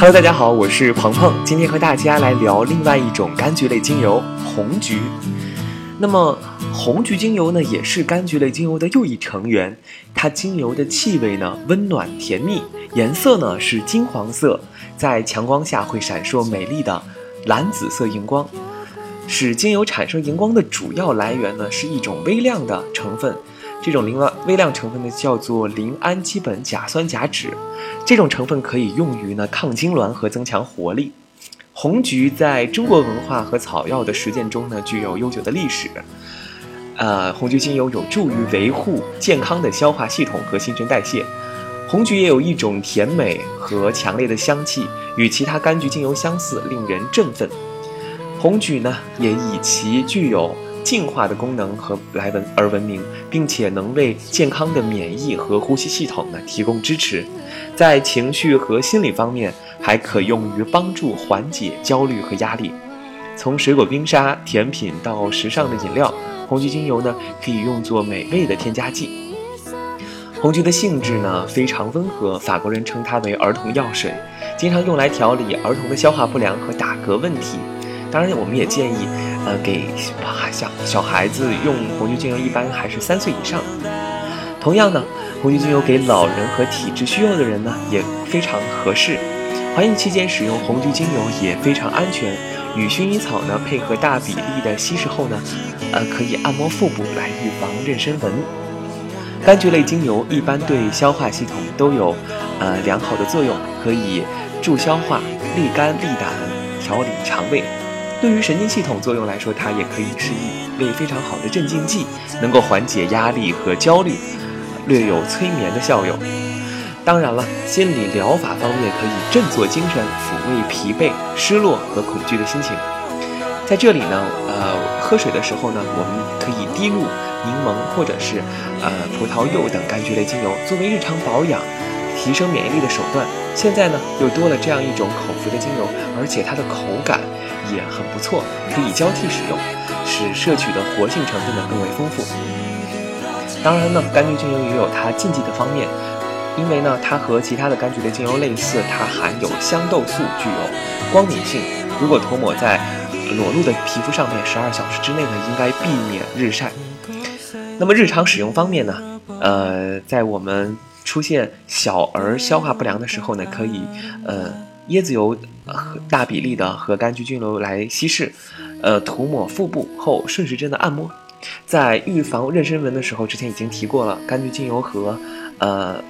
Hello，大家好，我是鹏鹏，今天和大家来聊另外一种柑橘类精油——红橘。那么，红橘精油呢，也是柑橘类精油的又一成员。它精油的气味呢，温暖甜蜜，颜色呢是金黄色，在强光下会闪烁美丽的蓝紫色荧光。使精油产生荧光的主要来源呢，是一种微量的成分。这种磷微量成分呢，叫做磷氨基苯甲酸甲酯。这种成分可以用于呢抗痉挛和增强活力。红菊在中国文化和草药的实践中呢，具有悠久的历史。呃，红橘精油有助于维护健康的消化系统和新陈代谢。红橘也有一种甜美和强烈的香气，与其他柑橘精油相似，令人振奋。红橘呢，也以其具有。净化的功能和来闻而闻名，并且能为健康的免疫和呼吸系统呢提供支持，在情绪和心理方面还可用于帮助缓解焦虑和压力。从水果冰沙、甜品到时尚的饮料，红橘精油呢可以用作美味的添加剂。红橘的性质呢非常温和，法国人称它为儿童药水，经常用来调理儿童的消化不良和打嗝问题。当然，我们也建议，呃，给小小孩子用红橘精油，一般还是三岁以上。同样呢，红橘精油给老人和体质虚弱的人呢也非常合适。怀孕期间使用红橘精油也非常安全。与薰衣草呢配合大比例的稀释后呢，呃，可以按摩腹部来预防妊娠纹。柑橘类精油一般对消化系统都有呃良好的作用，可以助消化、利肝利胆、调理肠胃。对于神经系统作用来说，它也可以是一类非常好的镇静剂，能够缓解压力和焦虑，略有催眠的效用。当然了，心理疗法方面可以振作精神，抚慰疲惫、失落和恐惧的心情。在这里呢，呃，喝水的时候呢，我们可以滴入柠檬或者是呃葡萄柚等柑橘类精油，作为日常保养、提升免疫力的手段。现在呢，又多了这样一种口服的精油，而且它的口感。也很不错，可以交替使用，使摄取的活性成分呢更为丰富。当然呢，柑橘精油也有它禁忌的方面，因为呢，它和其他的柑橘类精油类似，它含有香豆素，具有光敏性。如果涂抹在裸露的皮肤上面，十二小时之内呢，应该避免日晒。那么日常使用方面呢，呃，在我们出现小儿消化不良的时候呢，可以呃。椰子油和大比例的和柑橘精油来稀释，呃，涂抹腹部后顺时针的按摩。在预防妊娠纹的时候，之前已经提过了，柑橘精油和呃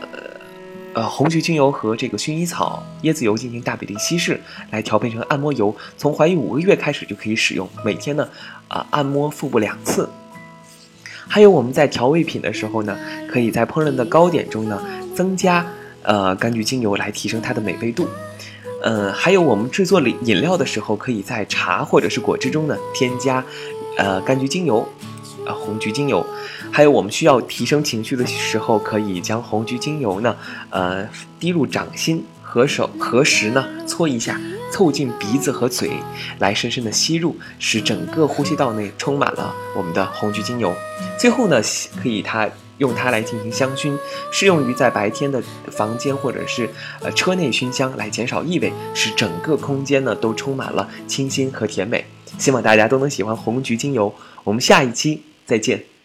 呃红橘精油和这个薰衣草、椰子油进行大比例稀释，来调配成按摩油。从怀孕五个月开始就可以使用，每天呢啊按摩腹部两次。还有我们在调味品的时候呢，可以在烹饪的糕点中呢增加呃柑橘精油来提升它的美味度。嗯，还有我们制作饮饮料的时候，可以在茶或者是果汁中呢添加，呃，柑橘精油，呃，红橘精油。还有我们需要提升情绪的时候，可以将红橘精油呢，呃，滴入掌心，合手合十呢搓一下，凑近鼻子和嘴，来深深的吸入，使整个呼吸道内充满了我们的红橘精油。最后呢，可以它。用它来进行香薰，适用于在白天的房间或者是呃车内熏香，来减少异味，使整个空间呢都充满了清新和甜美。希望大家都能喜欢红橘精油。我们下一期再见。